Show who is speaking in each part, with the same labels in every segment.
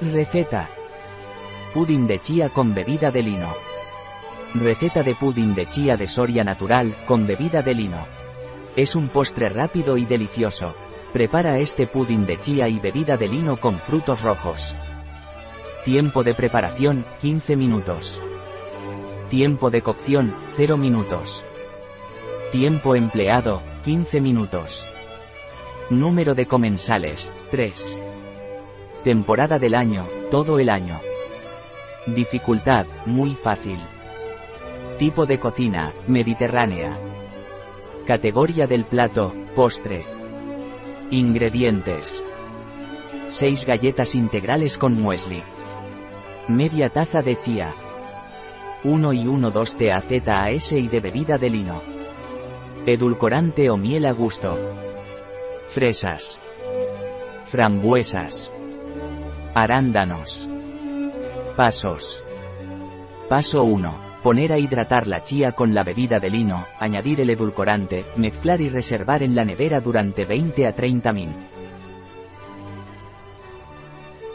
Speaker 1: Receta. Pudding de chía con bebida de lino. Receta de pudding de chía de Soria natural, con bebida de lino. Es un postre rápido y delicioso. Prepara este pudding de chía y bebida de lino con frutos rojos. Tiempo de preparación, 15 minutos. Tiempo de cocción, 0 minutos. Tiempo empleado, 15 minutos. Número de comensales, 3. Temporada del año, todo el año. Dificultad, muy fácil. Tipo de cocina, mediterránea. Categoría del plato, postre. Ingredientes. 6 galletas integrales con muesli. Media taza de chía. 1 y 1 2 TAZAS y de bebida de lino. Edulcorante o miel a gusto. Fresas. Frambuesas. Arándanos. Pasos. Paso 1. Poner a hidratar la chía con la bebida de lino, añadir el edulcorante, mezclar y reservar en la nevera durante 20 a 30 min.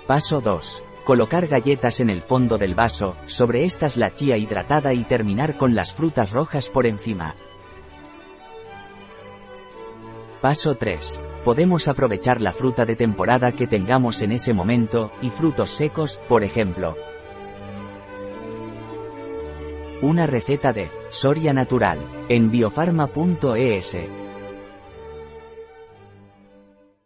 Speaker 1: Paso 2. Colocar galletas en el fondo del vaso, sobre estas la chía hidratada y terminar con las frutas rojas por encima. Paso 3. Podemos aprovechar la fruta de temporada que tengamos en ese momento, y frutos secos, por ejemplo. Una receta de Soria Natural, en biofarma.es.